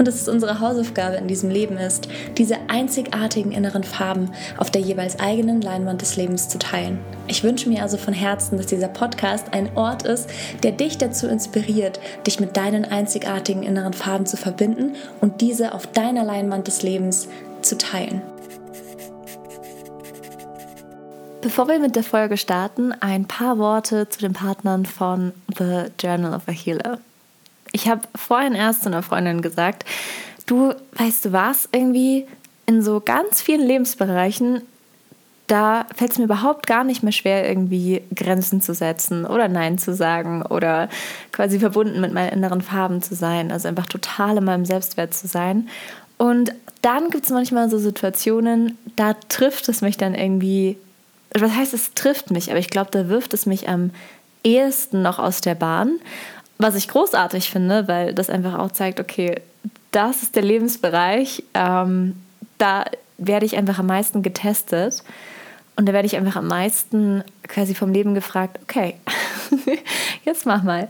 und dass es unsere Hausaufgabe in diesem Leben ist, diese einzigartigen inneren Farben auf der jeweils eigenen Leinwand des Lebens zu teilen. Ich wünsche mir also von Herzen, dass dieser Podcast ein Ort ist, der dich dazu inspiriert, dich mit deinen einzigartigen inneren Farben zu verbinden und diese auf deiner Leinwand des Lebens zu teilen. Bevor wir mit der Folge starten, ein paar Worte zu den Partnern von The Journal of a Healer. Ich habe vorhin erst zu einer Freundin gesagt, du weißt du was, irgendwie in so ganz vielen Lebensbereichen, da fällt es mir überhaupt gar nicht mehr schwer, irgendwie Grenzen zu setzen oder Nein zu sagen oder quasi verbunden mit meinen inneren Farben zu sein, also einfach total in meinem Selbstwert zu sein. Und dann gibt es manchmal so Situationen, da trifft es mich dann irgendwie, was heißt, es trifft mich, aber ich glaube, da wirft es mich am ehesten noch aus der Bahn. Was ich großartig finde, weil das einfach auch zeigt, okay, das ist der Lebensbereich, ähm, da werde ich einfach am meisten getestet und da werde ich einfach am meisten quasi vom Leben gefragt, okay, jetzt mach mal,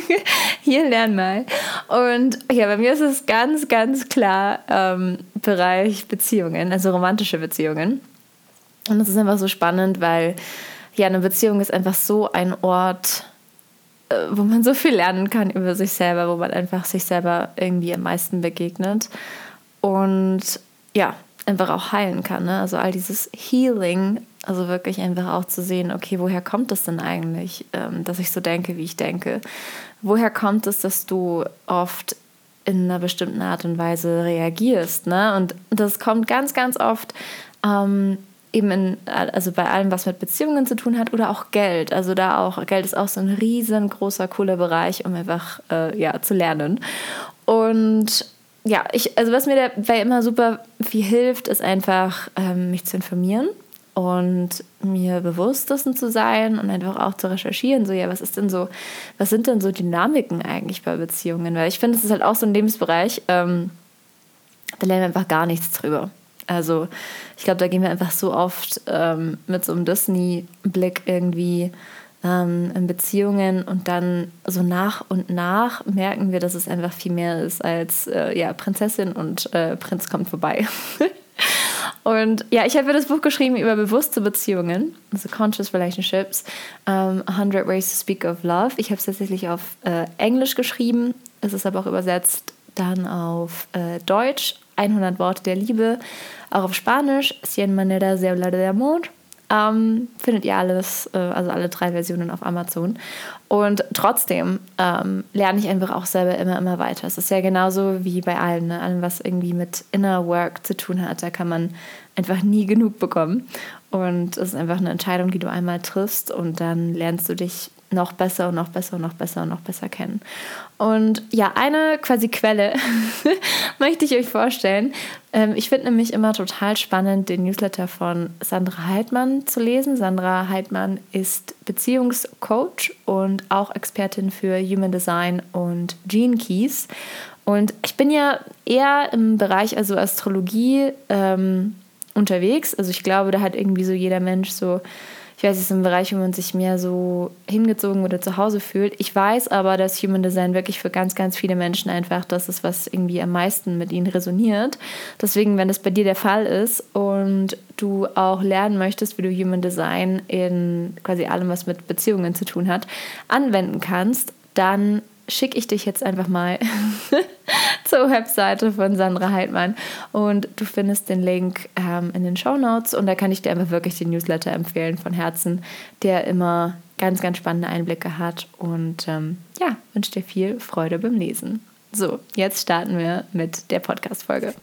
hier lern mal. Und ja, bei mir ist es ganz, ganz klar ähm, Bereich Beziehungen, also romantische Beziehungen. Und das ist einfach so spannend, weil ja, eine Beziehung ist einfach so ein Ort, wo man so viel lernen kann über sich selber, wo man einfach sich selber irgendwie am meisten begegnet und ja, einfach auch heilen kann. Ne? Also all dieses Healing, also wirklich einfach auch zu sehen, okay, woher kommt es denn eigentlich, ähm, dass ich so denke, wie ich denke? Woher kommt es, dass du oft in einer bestimmten Art und Weise reagierst? Ne? Und das kommt ganz, ganz oft ähm, eben in, also bei allem, was mit Beziehungen zu tun hat oder auch Geld. Also da auch, Geld ist auch so ein riesengroßer, cooler Bereich, um einfach äh, ja, zu lernen. Und ja, ich, also was mir dabei immer super viel hilft, ist einfach, ähm, mich zu informieren und mir bewusst dessen zu sein und einfach auch zu recherchieren, so ja, was ist denn so, was sind denn so Dynamiken eigentlich bei Beziehungen? Weil ich finde, es ist halt auch so ein Lebensbereich, ähm, da lernen wir einfach gar nichts drüber. Also ich glaube, da gehen wir einfach so oft ähm, mit so einem Disney-Blick irgendwie ähm, in Beziehungen und dann so nach und nach merken wir, dass es einfach viel mehr ist als äh, ja, Prinzessin und äh, Prinz kommt vorbei. und ja, ich habe das Buch geschrieben über bewusste Beziehungen, also Conscious Relationships, um, ähm, 100 Ways to Speak of Love. Ich habe es tatsächlich auf äh, Englisch geschrieben, es ist aber auch übersetzt dann auf äh, Deutsch, 100 Worte der Liebe auch auf Spanisch, Cien Maneras de Hablar de Amor. Ähm, findet ihr alles, äh, also alle drei Versionen auf Amazon. Und trotzdem ähm, lerne ich einfach auch selber immer, immer weiter. Es ist ja genauso wie bei allem, ne? allem, was irgendwie mit Inner Work zu tun hat. Da kann man einfach nie genug bekommen. Und es ist einfach eine Entscheidung, die du einmal triffst und dann lernst du dich noch besser und noch besser und noch besser und noch besser kennen. Und ja, eine quasi Quelle möchte ich euch vorstellen. Ähm, ich finde nämlich immer total spannend, den Newsletter von Sandra Heidmann zu lesen. Sandra Heidmann ist Beziehungscoach und auch Expertin für Human Design und Gene Keys. Und ich bin ja eher im Bereich also Astrologie ähm, unterwegs. Also ich glaube, da hat irgendwie so jeder Mensch so ich weiß, es ist ein Bereich, wo man sich mehr so hingezogen oder zu Hause fühlt. Ich weiß aber, dass Human Design wirklich für ganz, ganz viele Menschen einfach das ist, was irgendwie am meisten mit ihnen resoniert. Deswegen, wenn das bei dir der Fall ist und du auch lernen möchtest, wie du Human Design in quasi allem, was mit Beziehungen zu tun hat, anwenden kannst, dann schicke ich dich jetzt einfach mal zur Webseite von Sandra Heidmann und du findest den Link ähm, in den Show Notes und da kann ich dir einfach wirklich den Newsletter empfehlen von Herzen, der immer ganz, ganz spannende Einblicke hat und ähm, ja, wünsche dir viel Freude beim Lesen. So, jetzt starten wir mit der Podcast-Folge.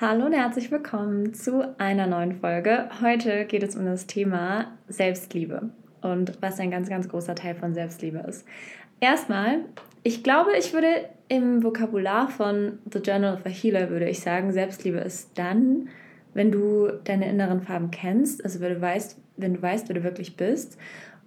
Hallo und herzlich willkommen zu einer neuen Folge. Heute geht es um das Thema Selbstliebe und was ein ganz, ganz großer Teil von Selbstliebe ist. Erstmal, ich glaube, ich würde im Vokabular von The Journal of a Healer würde ich sagen, Selbstliebe ist dann, wenn du deine inneren Farben kennst, also wenn du weißt, wenn du weißt, wer du wirklich bist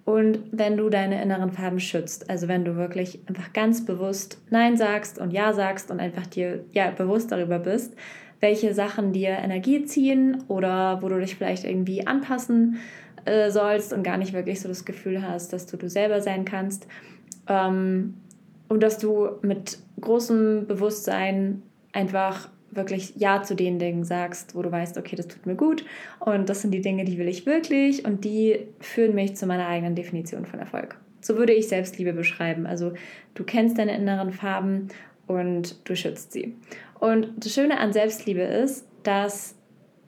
und wenn du deine inneren Farben schützt, also wenn du wirklich einfach ganz bewusst Nein sagst und Ja sagst und einfach dir ja bewusst darüber bist, welche Sachen dir Energie ziehen oder wo du dich vielleicht irgendwie anpassen äh, sollst und gar nicht wirklich so das Gefühl hast, dass du du selber sein kannst. Ähm, und dass du mit großem Bewusstsein einfach wirklich Ja zu den Dingen sagst, wo du weißt, okay, das tut mir gut und das sind die Dinge, die will ich wirklich und die führen mich zu meiner eigenen Definition von Erfolg. So würde ich Selbstliebe beschreiben. Also du kennst deine inneren Farben und du schützt sie. Und das Schöne an Selbstliebe ist, dass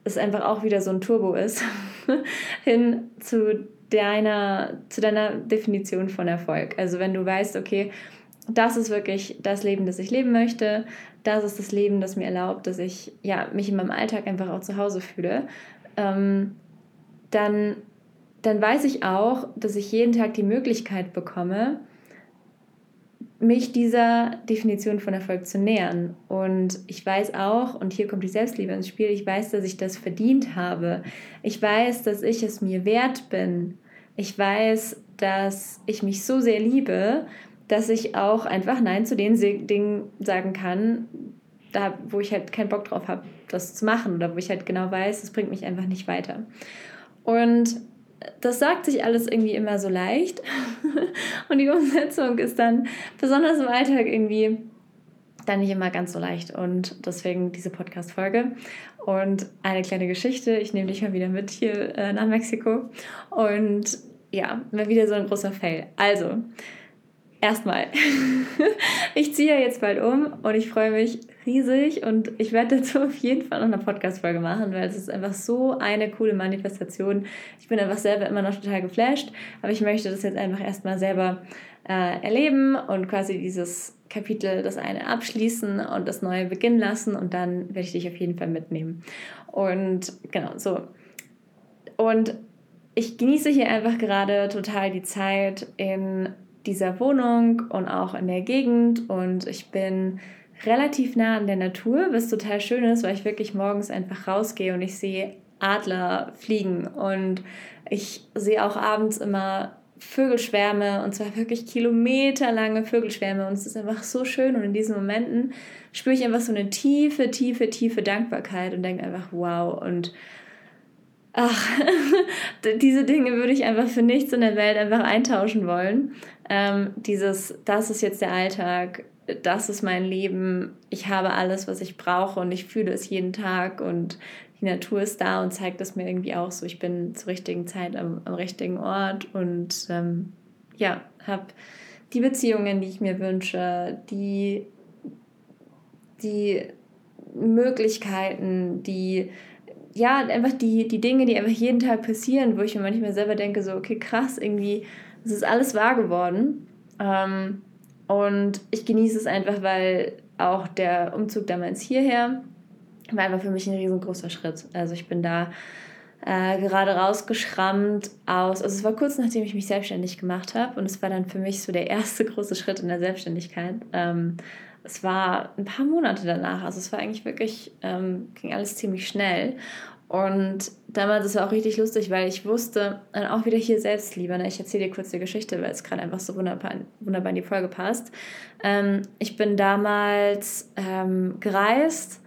es einfach auch wieder so ein Turbo ist hin zu deiner, zu deiner Definition von Erfolg. Also wenn du weißt, okay, das ist wirklich das Leben, das ich leben möchte, das ist das Leben, das mir erlaubt, dass ich ja, mich in meinem Alltag einfach auch zu Hause fühle, ähm, dann, dann weiß ich auch, dass ich jeden Tag die Möglichkeit bekomme, mich dieser Definition von Erfolg zu nähern. Und ich weiß auch, und hier kommt die Selbstliebe ins Spiel, ich weiß, dass ich das verdient habe. Ich weiß, dass ich es mir wert bin. Ich weiß, dass ich mich so sehr liebe, dass ich auch einfach Nein zu den Dingen sagen kann, da, wo ich halt keinen Bock drauf habe, das zu machen oder wo ich halt genau weiß, das bringt mich einfach nicht weiter. Und das sagt sich alles irgendwie immer so leicht und die Umsetzung ist dann besonders im Alltag irgendwie dann nicht immer ganz so leicht und deswegen diese Podcast-Folge. Und eine kleine Geschichte, ich nehme dich mal wieder mit hier äh, nach Mexiko und ja, mal wieder so ein großer Fail. Also, erstmal, ich ziehe ja jetzt bald um und ich freue mich riesig und ich werde dazu auf jeden Fall noch eine Podcast-Folge machen, weil es ist einfach so eine coole Manifestation. Ich bin einfach selber immer noch total geflasht, aber ich möchte das jetzt einfach erstmal selber äh, erleben und quasi dieses Kapitel, das eine abschließen und das neue beginnen lassen und dann werde ich dich auf jeden Fall mitnehmen. Und genau, so. Und ich genieße hier einfach gerade total die Zeit in dieser Wohnung und auch in der Gegend. Und ich bin relativ nah an der Natur, was total schön ist, weil ich wirklich morgens einfach rausgehe und ich sehe Adler fliegen. Und ich sehe auch abends immer Vögelschwärme und zwar wirklich kilometerlange Vögelschwärme. Und es ist einfach so schön. Und in diesen Momenten spüre ich einfach so eine tiefe, tiefe, tiefe Dankbarkeit und denke einfach wow. Und ach, diese Dinge würde ich einfach für nichts in der Welt einfach eintauschen wollen. Ähm, dieses, das ist jetzt der Alltag, das ist mein Leben, ich habe alles, was ich brauche und ich fühle es jeden Tag und die Natur ist da und zeigt es mir irgendwie auch so, ich bin zur richtigen Zeit am, am richtigen Ort und ähm, ja, habe die Beziehungen, die ich mir wünsche, die, die Möglichkeiten, die ja, einfach die, die Dinge, die einfach jeden Tag passieren, wo ich mir manchmal selber denke, so, okay, krass, irgendwie, es ist alles wahr geworden. Ähm, und ich genieße es einfach, weil auch der Umzug damals hierher war einfach für mich ein riesengroßer Schritt. Also ich bin da äh, gerade rausgeschrammt aus, also es war kurz nachdem ich mich selbstständig gemacht habe und es war dann für mich so der erste große Schritt in der Selbstständigkeit. Ähm, es war ein paar Monate danach, also es war eigentlich wirklich, ähm, ging alles ziemlich schnell. Und damals, das war auch richtig lustig, weil ich wusste, dann auch wieder hier Selbstliebe, ne? ich erzähle dir kurz die Geschichte, weil es gerade einfach so wunderbar, wunderbar in die Folge passt. Ähm, ich bin damals ähm, gereist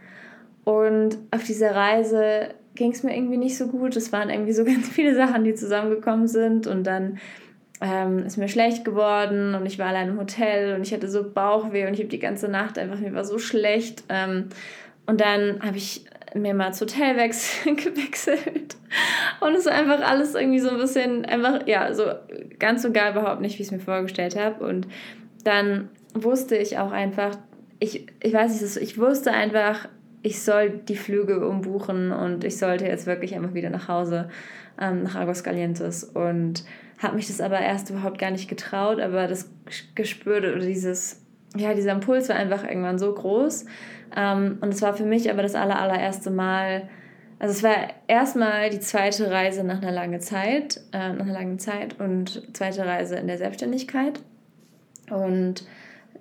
und auf dieser Reise ging es mir irgendwie nicht so gut. Es waren irgendwie so ganz viele Sachen, die zusammengekommen sind und dann ähm, ist mir schlecht geworden und ich war allein im Hotel und ich hatte so Bauchweh und ich habe die ganze Nacht einfach, mir war so schlecht. Ähm, und dann habe ich mir mal ins Hotel gewechselt und es war einfach alles irgendwie so ein bisschen einfach, ja, so ganz und gar überhaupt nicht, wie ich es mir vorgestellt habe. Und dann wusste ich auch einfach, ich, ich weiß nicht, ich wusste einfach, ich soll die Flüge umbuchen und ich sollte jetzt wirklich einfach wieder nach Hause, ähm, nach Aguascalientes und habe mich das aber erst überhaupt gar nicht getraut, aber das gespürt oder dieses, ja, dieser Impuls war einfach irgendwann so groß. Ähm, und es war für mich aber das aller, allererste Mal, also es war erstmal die zweite Reise nach einer langen Zeit, äh, nach einer langen Zeit und zweite Reise in der Selbstständigkeit. Und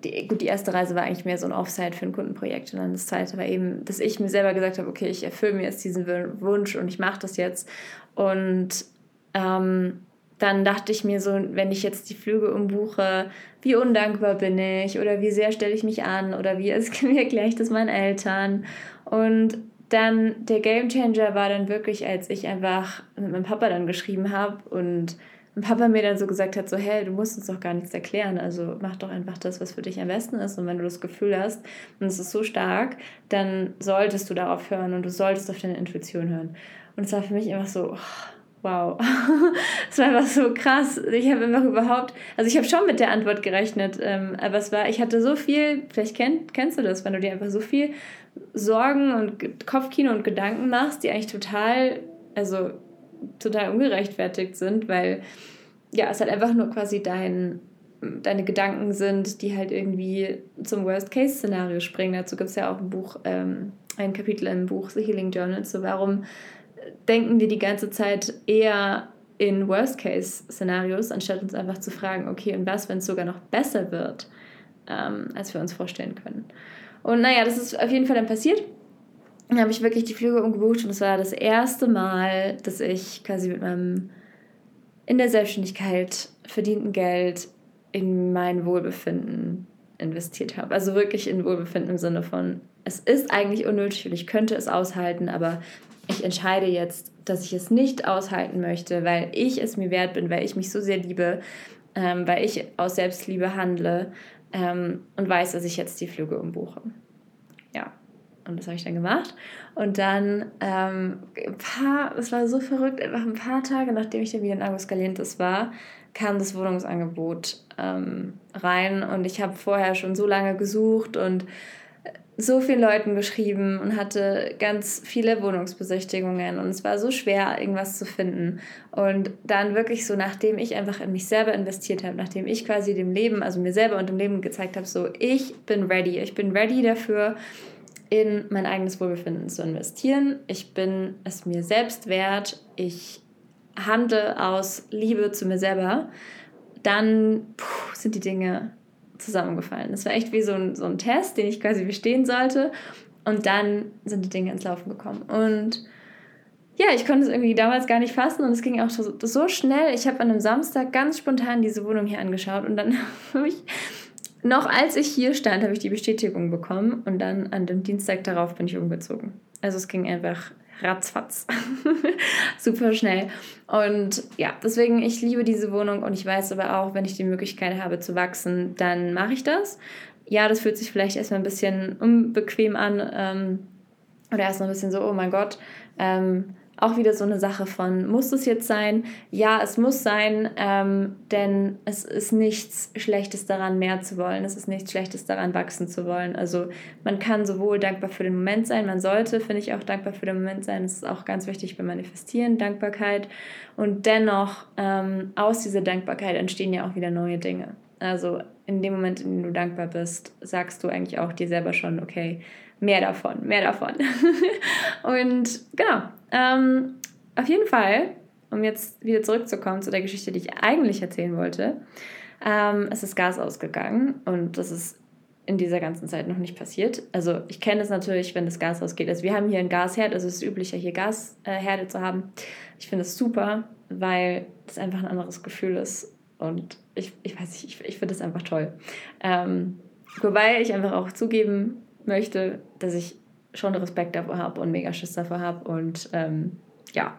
die, gut, die erste Reise war eigentlich mehr so ein Offside für ein Kundenprojekt. Und dann das zweite war eben, dass ich mir selber gesagt habe, okay, ich erfülle mir jetzt diesen Wunsch und ich mache das jetzt. Und ähm, dann dachte ich mir so, wenn ich jetzt die Flüge umbuche, wie undankbar bin ich oder wie sehr stelle ich mich an oder wie, wie erkläre ich das meinen Eltern. Und dann der Gamechanger war dann wirklich, als ich einfach mit meinem Papa dann geschrieben habe und mein Papa mir dann so gesagt hat, so, hey, du musst uns doch gar nichts erklären, also mach doch einfach das, was für dich am besten ist und wenn du das Gefühl hast und es ist so stark, dann solltest du darauf hören und du solltest auf deine Intuition hören. Und es war für mich einfach so, oh, wow, es war einfach so krass. Ich habe einfach überhaupt, also ich habe schon mit der Antwort gerechnet, ähm, aber es war, ich hatte so viel, vielleicht kenn, kennst du das, wenn du dir einfach so viel Sorgen und Kopfkino und Gedanken machst, die eigentlich total, also total ungerechtfertigt sind, weil ja, es halt einfach nur quasi dein, deine Gedanken sind, die halt irgendwie zum Worst-Case-Szenario springen. Dazu gibt es ja auch ein Buch, ähm, ein Kapitel im Buch The Healing Journal, so warum denken wir die ganze Zeit eher in Worst-Case-Szenarios, anstatt uns einfach zu fragen, okay, und was, wenn es sogar noch besser wird, ähm, als wir uns vorstellen können. Und naja, das ist auf jeden Fall dann passiert. Dann habe ich wirklich die Flüge umgebucht und es war das erste Mal, dass ich quasi mit meinem in der Selbstständigkeit verdienten Geld in mein Wohlbefinden investiert habe. Also wirklich in Wohlbefinden im Sinne von, es ist eigentlich unnötig und ich könnte es aushalten, aber ich entscheide jetzt, dass ich es nicht aushalten möchte, weil ich es mir wert bin, weil ich mich so sehr liebe, ähm, weil ich aus Selbstliebe handle ähm, und weiß, dass ich jetzt die Flüge umbuche. Ja, und das habe ich dann gemacht. Und dann ähm, ein paar, es war so verrückt, einfach ein paar Tage, nachdem ich dann wieder in Aguascalientes war, kam das Wohnungsangebot ähm, rein und ich habe vorher schon so lange gesucht und so vielen Leuten geschrieben und hatte ganz viele Wohnungsbesichtigungen und es war so schwer, irgendwas zu finden. Und dann wirklich so, nachdem ich einfach in mich selber investiert habe, nachdem ich quasi dem Leben, also mir selber und dem Leben gezeigt habe, so, ich bin ready, ich bin ready dafür, in mein eigenes Wohlbefinden zu investieren. Ich bin es mir selbst wert, ich handle aus Liebe zu mir selber. Dann puh, sind die Dinge zusammengefallen. Das war echt wie so ein, so ein Test, den ich quasi bestehen sollte. Und dann sind die Dinge ins Laufen gekommen. Und ja, ich konnte es irgendwie damals gar nicht fassen und es ging auch so, so schnell. Ich habe an einem Samstag ganz spontan diese Wohnung hier angeschaut und dann habe ich, noch als ich hier stand, habe ich die Bestätigung bekommen und dann an dem Dienstag darauf bin ich umgezogen. Also es ging einfach ratzfatz. Super schnell. Und ja, deswegen, ich liebe diese Wohnung und ich weiß aber auch, wenn ich die Möglichkeit habe zu wachsen, dann mache ich das. Ja, das fühlt sich vielleicht erstmal ein bisschen unbequem an ähm, oder erstmal ein bisschen so, oh mein Gott. Ähm, auch wieder so eine Sache von, muss es jetzt sein? Ja, es muss sein, ähm, denn es ist nichts Schlechtes daran, mehr zu wollen. Es ist nichts Schlechtes daran, wachsen zu wollen. Also man kann sowohl dankbar für den Moment sein, man sollte, finde ich, auch dankbar für den Moment sein. Das ist auch ganz wichtig beim Manifestieren, Dankbarkeit. Und dennoch, ähm, aus dieser Dankbarkeit entstehen ja auch wieder neue Dinge. Also in dem Moment, in dem du dankbar bist, sagst du eigentlich auch dir selber schon, okay, mehr davon, mehr davon. und genau, ähm, auf jeden Fall, um jetzt wieder zurückzukommen zu der Geschichte, die ich eigentlich erzählen wollte, ähm, es ist Gas ausgegangen und das ist in dieser ganzen Zeit noch nicht passiert. Also ich kenne es natürlich, wenn das Gas ausgeht. Also wir haben hier ein Gasherd, also es ist üblicher, hier Gasherde zu haben. Ich finde es super, weil das einfach ein anderes Gefühl ist und ich, ich weiß nicht, ich, ich finde das einfach toll. Ähm, wobei ich einfach auch zugeben möchte, dass ich schon Respekt davor habe und mega Schiss davor habe. Und ähm, ja,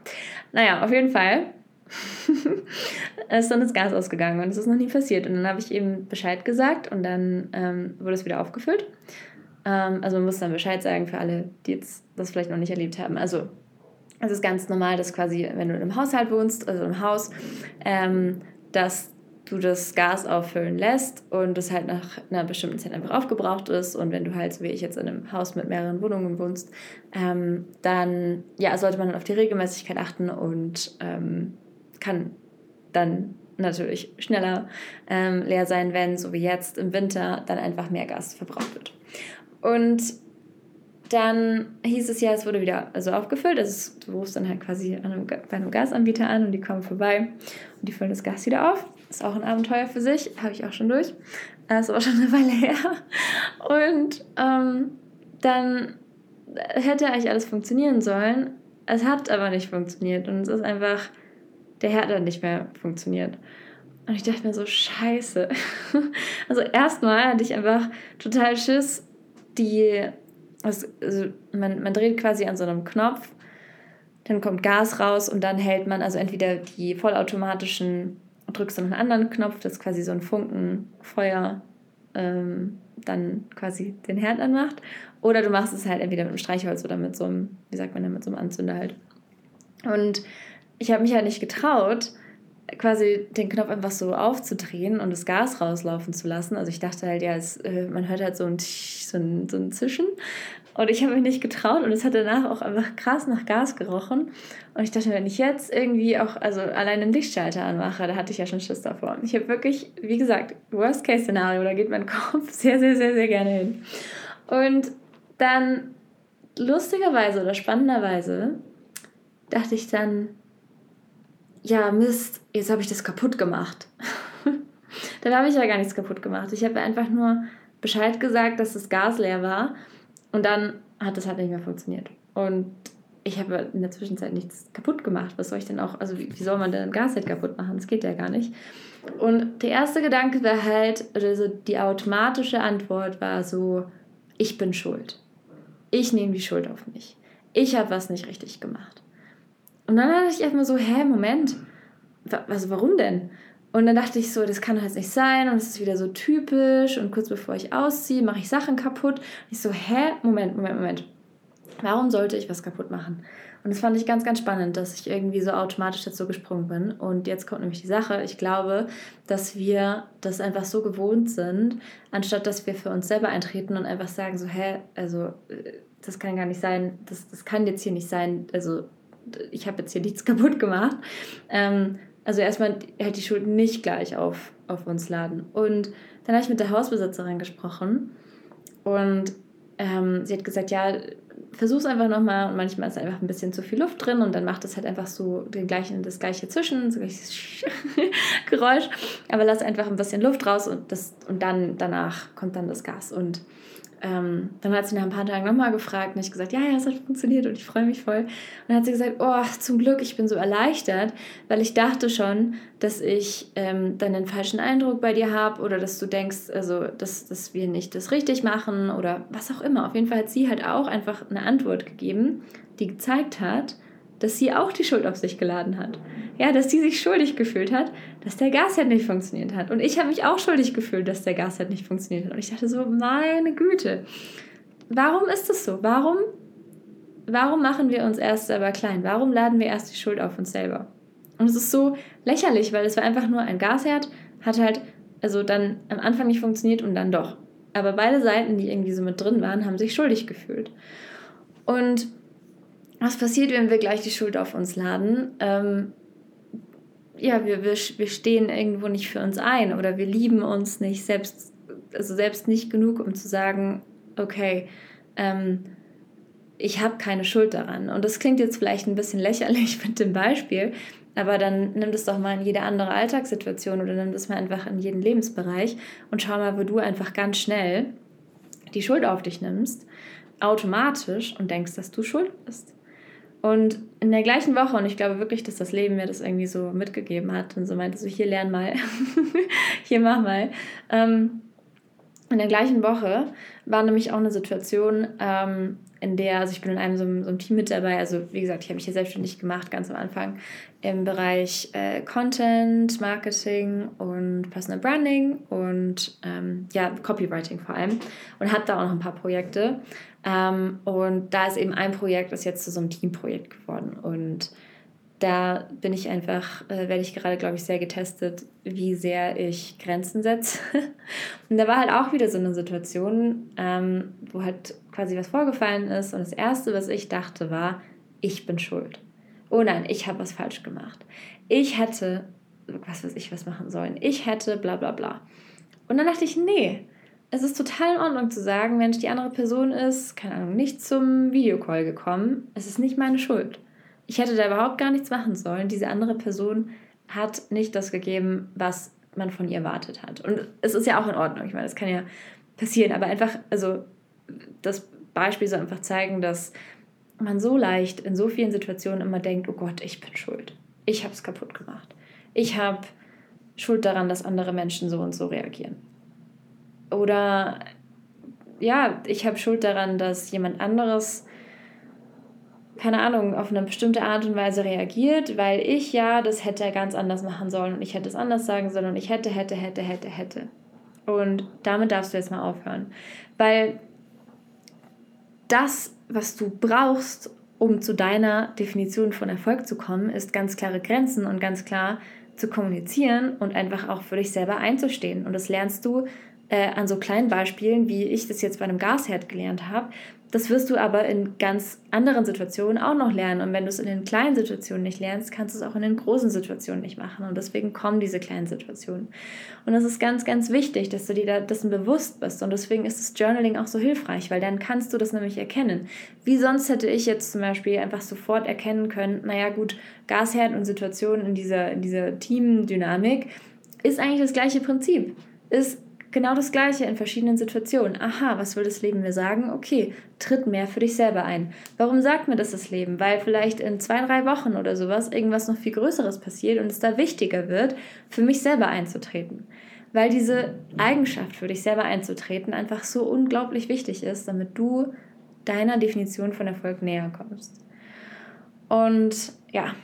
naja, auf jeden Fall ist dann das Gas ausgegangen und es ist noch nie passiert. Und dann habe ich eben Bescheid gesagt und dann ähm, wurde es wieder aufgefüllt. Ähm, also man muss dann Bescheid sagen für alle, die jetzt das vielleicht noch nicht erlebt haben. Also es ist ganz normal, dass quasi, wenn du in einem Haushalt wohnst, also im Haus, ähm, dass du das Gas auffüllen lässt und es halt nach einer bestimmten Zeit einfach aufgebraucht ist und wenn du halt, so wie ich jetzt in einem Haus mit mehreren Wohnungen wohnst, ähm, dann ja, sollte man auf die Regelmäßigkeit achten und ähm, kann dann natürlich schneller ähm, leer sein, wenn, so wie jetzt im Winter, dann einfach mehr Gas verbraucht wird. Und dann hieß es ja, es wurde wieder also aufgefüllt. Also du rufst dann halt quasi einem, bei einem Gasanbieter an und die kommen vorbei und die füllen das Gas wieder auf. Ist auch ein Abenteuer für sich, habe ich auch schon durch. Das ist aber schon eine Weile her. Und ähm, dann hätte eigentlich alles funktionieren sollen. Es hat aber nicht funktioniert und es ist einfach, der Herd hat nicht mehr funktioniert. Und ich dachte mir so, scheiße. Also erstmal hatte ich einfach total Schiss, die also, also man, man dreht quasi an so einem Knopf, dann kommt Gas raus und dann hält man also entweder die vollautomatischen, drückst du noch einen anderen Knopf, das quasi so ein Funkenfeuer, ähm, dann quasi den Herd anmacht. Oder du machst es halt entweder mit einem Streichholz oder mit so einem, wie sagt man denn, mit so einem Anzünder halt. Und ich habe mich halt nicht getraut, quasi den Knopf einfach so aufzudrehen und das Gas rauslaufen zu lassen. Also ich dachte halt, ja, es, äh, man hört halt so ein, so ein, so ein Zischen. Und ich habe mich nicht getraut und es hat danach auch einfach krass nach Gas gerochen. Und ich dachte, wenn ich jetzt irgendwie auch, also allein den Lichtschalter anmache, da hatte ich ja schon Schiss davor. Ich habe wirklich, wie gesagt, Worst-Case-Szenario, da geht mein Kopf sehr, sehr, sehr, sehr gerne hin. Und dann lustigerweise oder spannenderweise dachte ich dann, ja, Mist, jetzt habe ich das kaputt gemacht. Dann habe ich ja gar nichts kaputt gemacht. Ich habe einfach nur Bescheid gesagt, dass das Gas leer war und dann hat das halt nicht mehr funktioniert. Und ich habe in der Zwischenzeit nichts kaputt gemacht. Was soll ich denn auch, also wie, wie soll man denn ein Gas halt kaputt machen? Das geht ja gar nicht. Und der erste Gedanke war halt, also die automatische Antwort war so, ich bin schuld. Ich nehme die Schuld auf mich. Ich habe was nicht richtig gemacht. Und dann dachte ich erstmal so, hä, Moment, was, warum denn? Und dann dachte ich so, das kann halt nicht sein und es ist wieder so typisch und kurz bevor ich ausziehe, mache ich Sachen kaputt. Und ich so, hä, Moment, Moment, Moment. Warum sollte ich was kaputt machen? Und das fand ich ganz, ganz spannend, dass ich irgendwie so automatisch dazu gesprungen bin. Und jetzt kommt nämlich die Sache. Ich glaube, dass wir das einfach so gewohnt sind, anstatt dass wir für uns selber eintreten und einfach sagen, so, hä, also äh, das kann gar nicht sein, das, das kann jetzt hier nicht sein, also ich habe jetzt hier nichts kaputt gemacht. Ähm, also erstmal halt die Schuld nicht gleich auf, auf uns laden. Und dann habe ich mit der Hausbesitzerin gesprochen und ähm, sie hat gesagt, ja, versuch's einfach nochmal und manchmal ist einfach ein bisschen zu viel Luft drin und dann macht es halt einfach so den gleichen, das gleiche Zwischen, so gleiches Geräusch, aber lass einfach ein bisschen Luft raus und, das, und dann danach kommt dann das Gas. Und ähm, dann hat sie nach ein paar Tagen nochmal gefragt und ich gesagt, ja, ja, es hat funktioniert und ich freue mich voll. Und dann hat sie gesagt, oh, zum Glück, ich bin so erleichtert, weil ich dachte schon, dass ich ähm, dann den falschen Eindruck bei dir habe oder dass du denkst, also, dass, dass wir nicht das richtig machen oder was auch immer. Auf jeden Fall hat sie halt auch einfach eine Antwort gegeben, die gezeigt hat, dass sie auch die Schuld auf sich geladen hat. Ja, dass sie sich schuldig gefühlt hat, dass der Gasherd nicht funktioniert hat. Und ich habe mich auch schuldig gefühlt, dass der Gasherd nicht funktioniert hat. Und ich dachte so, meine Güte, warum ist das so? Warum, warum machen wir uns erst selber klein? Warum laden wir erst die Schuld auf uns selber? Und es ist so lächerlich, weil es war einfach nur ein Gasherd, hat halt also dann am Anfang nicht funktioniert und dann doch. Aber beide Seiten, die irgendwie so mit drin waren, haben sich schuldig gefühlt. Und was passiert, wenn wir gleich die Schuld auf uns laden? Ähm, ja, wir, wir, wir stehen irgendwo nicht für uns ein oder wir lieben uns nicht selbst, also selbst nicht genug, um zu sagen, okay, ähm, ich habe keine Schuld daran. Und das klingt jetzt vielleicht ein bisschen lächerlich mit dem Beispiel, aber dann nimm das doch mal in jede andere Alltagssituation oder nimm das mal einfach in jeden Lebensbereich und schau mal, wo du einfach ganz schnell die Schuld auf dich nimmst, automatisch und denkst, dass du schuld bist. Und in der gleichen Woche, und ich glaube wirklich, dass das Leben mir das irgendwie so mitgegeben hat und so meinte, so hier lern mal, hier mach mal. Ähm, in der gleichen Woche war nämlich auch eine Situation, ähm, in der, also ich bin in einem so, so einem Team mit dabei, also wie gesagt, ich habe mich hier selbstständig gemacht, ganz am Anfang, im Bereich äh, Content, Marketing und Personal Branding und ähm, ja, Copywriting vor allem und habe da auch noch ein paar Projekte. Ähm, und da ist eben ein Projekt, das jetzt zu so einem Teamprojekt geworden. Und da bin ich einfach, äh, werde ich gerade, glaube ich, sehr getestet, wie sehr ich Grenzen setze. und da war halt auch wieder so eine Situation, ähm, wo halt quasi was vorgefallen ist. Und das Erste, was ich dachte, war, ich bin schuld. Oh nein, ich habe was falsch gemacht. Ich hätte was weiß ich, was machen sollen. Ich hätte bla bla bla. Und dann dachte ich, nee, es ist total in Ordnung zu sagen, Mensch, die andere Person ist, keine Ahnung, nicht zum Videocall gekommen. Es ist nicht meine Schuld. Ich hätte da überhaupt gar nichts machen sollen. Diese andere Person hat nicht das gegeben, was man von ihr erwartet hat. Und es ist ja auch in Ordnung. Ich meine, das kann ja passieren. Aber einfach, also das Beispiel soll einfach zeigen, dass man so leicht in so vielen Situationen immer denkt, oh Gott, ich bin schuld. Ich habe es kaputt gemacht. Ich habe Schuld daran, dass andere Menschen so und so reagieren. Oder ja, ich habe Schuld daran, dass jemand anderes, keine Ahnung, auf eine bestimmte Art und Weise reagiert, weil ich ja das hätte ganz anders machen sollen und ich hätte es anders sagen sollen und ich hätte, hätte, hätte, hätte, hätte. Und damit darfst du jetzt mal aufhören. Weil das, was du brauchst, um zu deiner Definition von Erfolg zu kommen, ist ganz klare Grenzen und ganz klar zu kommunizieren und einfach auch für dich selber einzustehen. Und das lernst du äh, an so kleinen Beispielen, wie ich das jetzt bei einem Gasherd gelernt habe, das wirst du aber in ganz anderen Situationen auch noch lernen. Und wenn du es in den kleinen Situationen nicht lernst, kannst du es auch in den großen Situationen nicht machen. Und deswegen kommen diese kleinen Situationen. Und das ist ganz, ganz wichtig, dass du dir dessen bewusst bist. Und deswegen ist das Journaling auch so hilfreich, weil dann kannst du das nämlich erkennen. Wie sonst hätte ich jetzt zum Beispiel einfach sofort erkennen können, naja gut, Gasherd und Situationen in dieser, in dieser Teamdynamik ist eigentlich das gleiche Prinzip. Ist Genau das Gleiche in verschiedenen Situationen. Aha, was will das Leben mir sagen? Okay, tritt mehr für dich selber ein. Warum sagt mir das das Leben? Weil vielleicht in zwei, drei Wochen oder sowas irgendwas noch viel Größeres passiert und es da wichtiger wird, für mich selber einzutreten. Weil diese Eigenschaft, für dich selber einzutreten, einfach so unglaublich wichtig ist, damit du deiner Definition von Erfolg näher kommst. Und ja,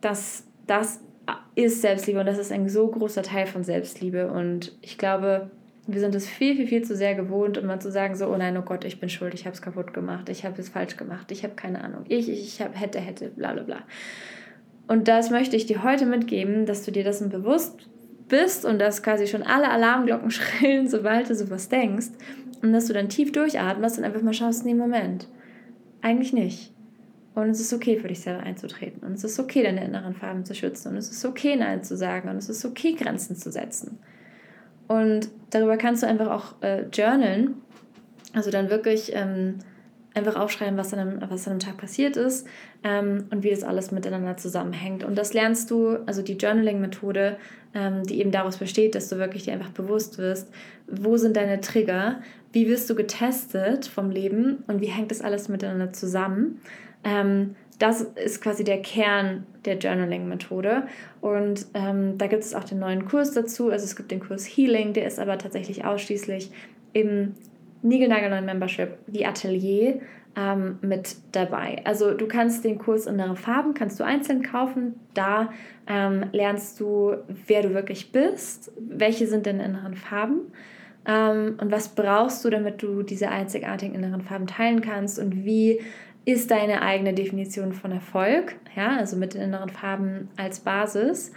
das, das ist Selbstliebe und das ist ein so großer Teil von Selbstliebe. Und ich glaube, wir sind es viel, viel, viel zu sehr gewohnt, immer zu sagen, so, oh nein, oh Gott, ich bin schuld, ich habe es kaputt gemacht, ich habe es falsch gemacht, ich habe keine Ahnung, ich, ich, ich hab, hätte, hätte, bla bla bla. Und das möchte ich dir heute mitgeben, dass du dir dessen bewusst bist und dass quasi schon alle Alarmglocken schrillen, sobald du sowas denkst. Und dass du dann tief durchatmest und einfach mal schaust, nee, Moment, eigentlich nicht. Und es ist okay für dich selber einzutreten. Und es ist okay, deine inneren Farben zu schützen. Und es ist okay, Nein zu sagen. Und es ist okay, Grenzen zu setzen. Und darüber kannst du einfach auch äh, journalen. Also dann wirklich ähm, einfach aufschreiben, was an, einem, was an einem Tag passiert ist ähm, und wie das alles miteinander zusammenhängt. Und das lernst du, also die Journaling-Methode, ähm, die eben daraus besteht, dass du wirklich dir einfach bewusst wirst, wo sind deine Trigger, wie wirst du getestet vom Leben und wie hängt das alles miteinander zusammen. Ähm, das ist quasi der Kern der Journaling-Methode. Und ähm, da gibt es auch den neuen Kurs dazu. Also es gibt den Kurs Healing, der ist aber tatsächlich ausschließlich im Niegelnagelneuen Membership, die Atelier, ähm, mit dabei. Also du kannst den Kurs Innere Farben, kannst du einzeln kaufen. Da ähm, lernst du, wer du wirklich bist, welche sind denn inneren Farben ähm, und was brauchst du, damit du diese einzigartigen inneren Farben teilen kannst und wie ist deine eigene Definition von Erfolg, ja, also mit den inneren Farben als Basis.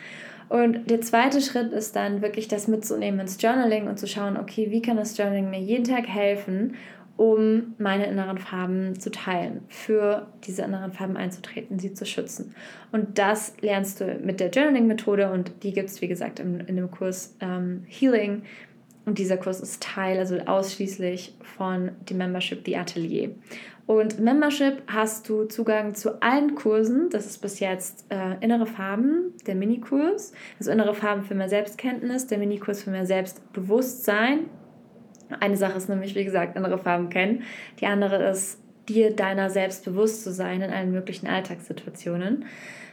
Und der zweite Schritt ist dann wirklich das mitzunehmen ins Journaling und zu schauen, okay, wie kann das Journaling mir jeden Tag helfen, um meine inneren Farben zu teilen, für diese inneren Farben einzutreten, sie zu schützen. Und das lernst du mit der Journaling-Methode und die gibt es, wie gesagt, in, in dem Kurs ähm, Healing. Und dieser Kurs ist Teil, also ausschließlich von dem Membership The Atelier. Und Membership hast du Zugang zu allen Kursen. Das ist bis jetzt äh, Innere Farben, der Minikurs. Also Innere Farben für mehr Selbstkenntnis, der Minikurs für mehr Selbstbewusstsein. Eine Sache ist nämlich, wie gesagt, innere Farben kennen. Die andere ist, dir deiner selbst bewusst zu sein in allen möglichen Alltagssituationen.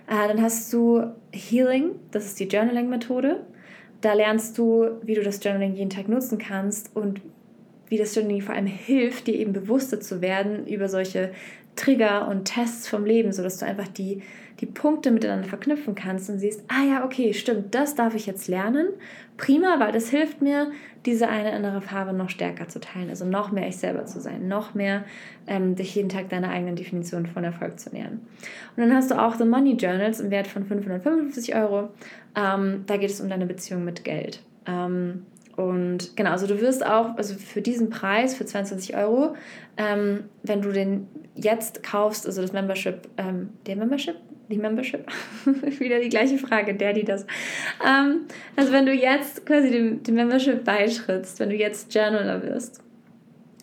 Äh, dann hast du Healing, das ist die Journaling-Methode. Da lernst du, wie du das Journaling jeden Tag nutzen kannst und wie das Journaling vor allem hilft, dir eben bewusster zu werden über solche Trigger und Tests vom Leben, sodass du einfach die, die Punkte miteinander verknüpfen kannst und siehst, ah ja, okay, stimmt, das darf ich jetzt lernen. Prima, weil das hilft mir, diese eine innere Farbe noch stärker zu teilen, also noch mehr ich selber zu sein, noch mehr ähm, dich jeden Tag deiner eigenen Definition von Erfolg zu nähern. Und dann hast du auch The Money Journals im Wert von 555 Euro. Ähm, da geht es um deine Beziehung mit Geld. Ähm, und genau, also du wirst auch, also für diesen Preis, für 22 Euro, ähm, wenn du den jetzt kaufst, also das Membership, ähm, der Membership, die Membership? Wieder die gleiche Frage, der, die das. Ähm, also wenn du jetzt quasi dem, dem Membership beitrittst, wenn du jetzt Journaler wirst,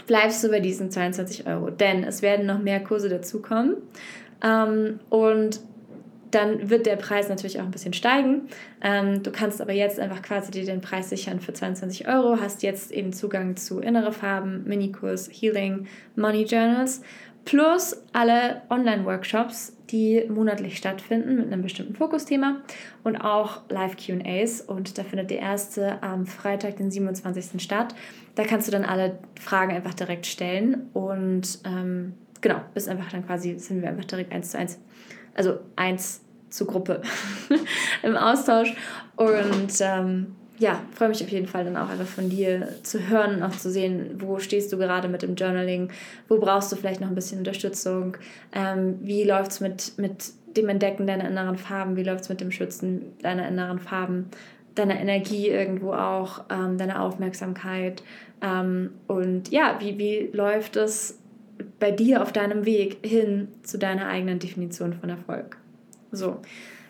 bleibst du bei diesen 22 Euro, denn es werden noch mehr Kurse dazukommen. Ähm, und dann wird der Preis natürlich auch ein bisschen steigen. Ähm, du kannst aber jetzt einfach quasi dir den Preis sichern für 22 Euro, hast jetzt eben Zugang zu innere Farben, Minikurs, Healing, Money Journals, plus alle Online-Workshops, die monatlich stattfinden mit einem bestimmten Fokusthema und auch Live-QAs. Und da findet der erste am Freitag, den 27. statt. Da kannst du dann alle Fragen einfach direkt stellen und ähm, genau, bist einfach dann quasi, sind wir einfach direkt eins zu eins also eins zur Gruppe im Austausch. Und ähm, ja, freue mich auf jeden Fall dann auch einfach von dir zu hören und auch zu sehen, wo stehst du gerade mit dem Journaling, wo brauchst du vielleicht noch ein bisschen Unterstützung, ähm, wie läuft es mit, mit dem Entdecken deiner inneren Farben, wie läuft es mit dem Schützen deiner inneren Farben, deiner Energie irgendwo auch, ähm, deiner Aufmerksamkeit? Ähm, und ja, wie, wie läuft es bei dir auf deinem Weg hin zu deiner eigenen Definition von Erfolg. So,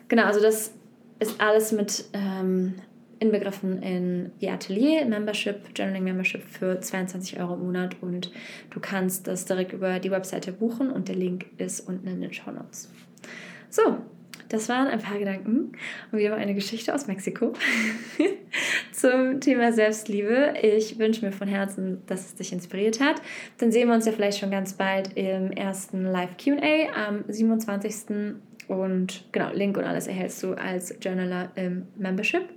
genau, also das ist alles mit ähm, inbegriffen in die Atelier Membership, Journaling Membership für 22 Euro im Monat und du kannst das direkt über die Webseite buchen und der Link ist unten in den Show Notes. So, das waren ein paar Gedanken und wieder mal eine Geschichte aus Mexiko zum Thema Selbstliebe. Ich wünsche mir von Herzen, dass es dich inspiriert hat. Dann sehen wir uns ja vielleicht schon ganz bald im ersten Live QA am 27. Und genau, Link und alles erhältst du als Journaler im Membership.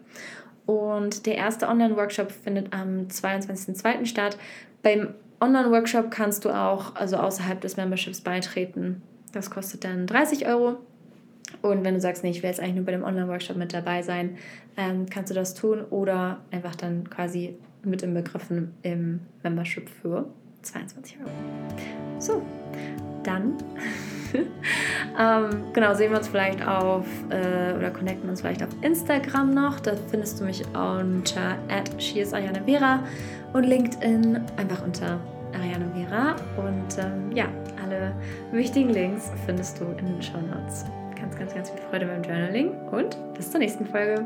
Und der erste Online-Workshop findet am 22.02. statt. Beim Online-Workshop kannst du auch also außerhalb des Memberships beitreten. Das kostet dann 30 Euro. Und wenn du sagst, nee, ich will jetzt eigentlich nur bei dem Online-Workshop mit dabei sein, ähm, kannst du das tun oder einfach dann quasi mit inbegriffen im Membership für 22 Euro. So, dann ähm, genau, sehen wir uns vielleicht auf äh, oder connecten uns vielleicht auf Instagram noch. Da findest du mich unter Vera und LinkedIn einfach unter Ariane Vera. Und ähm, ja, alle wichtigen Links findest du in den Show Notes ganz, ganz, ganz viel Freude beim Journaling und bis zur nächsten Folge.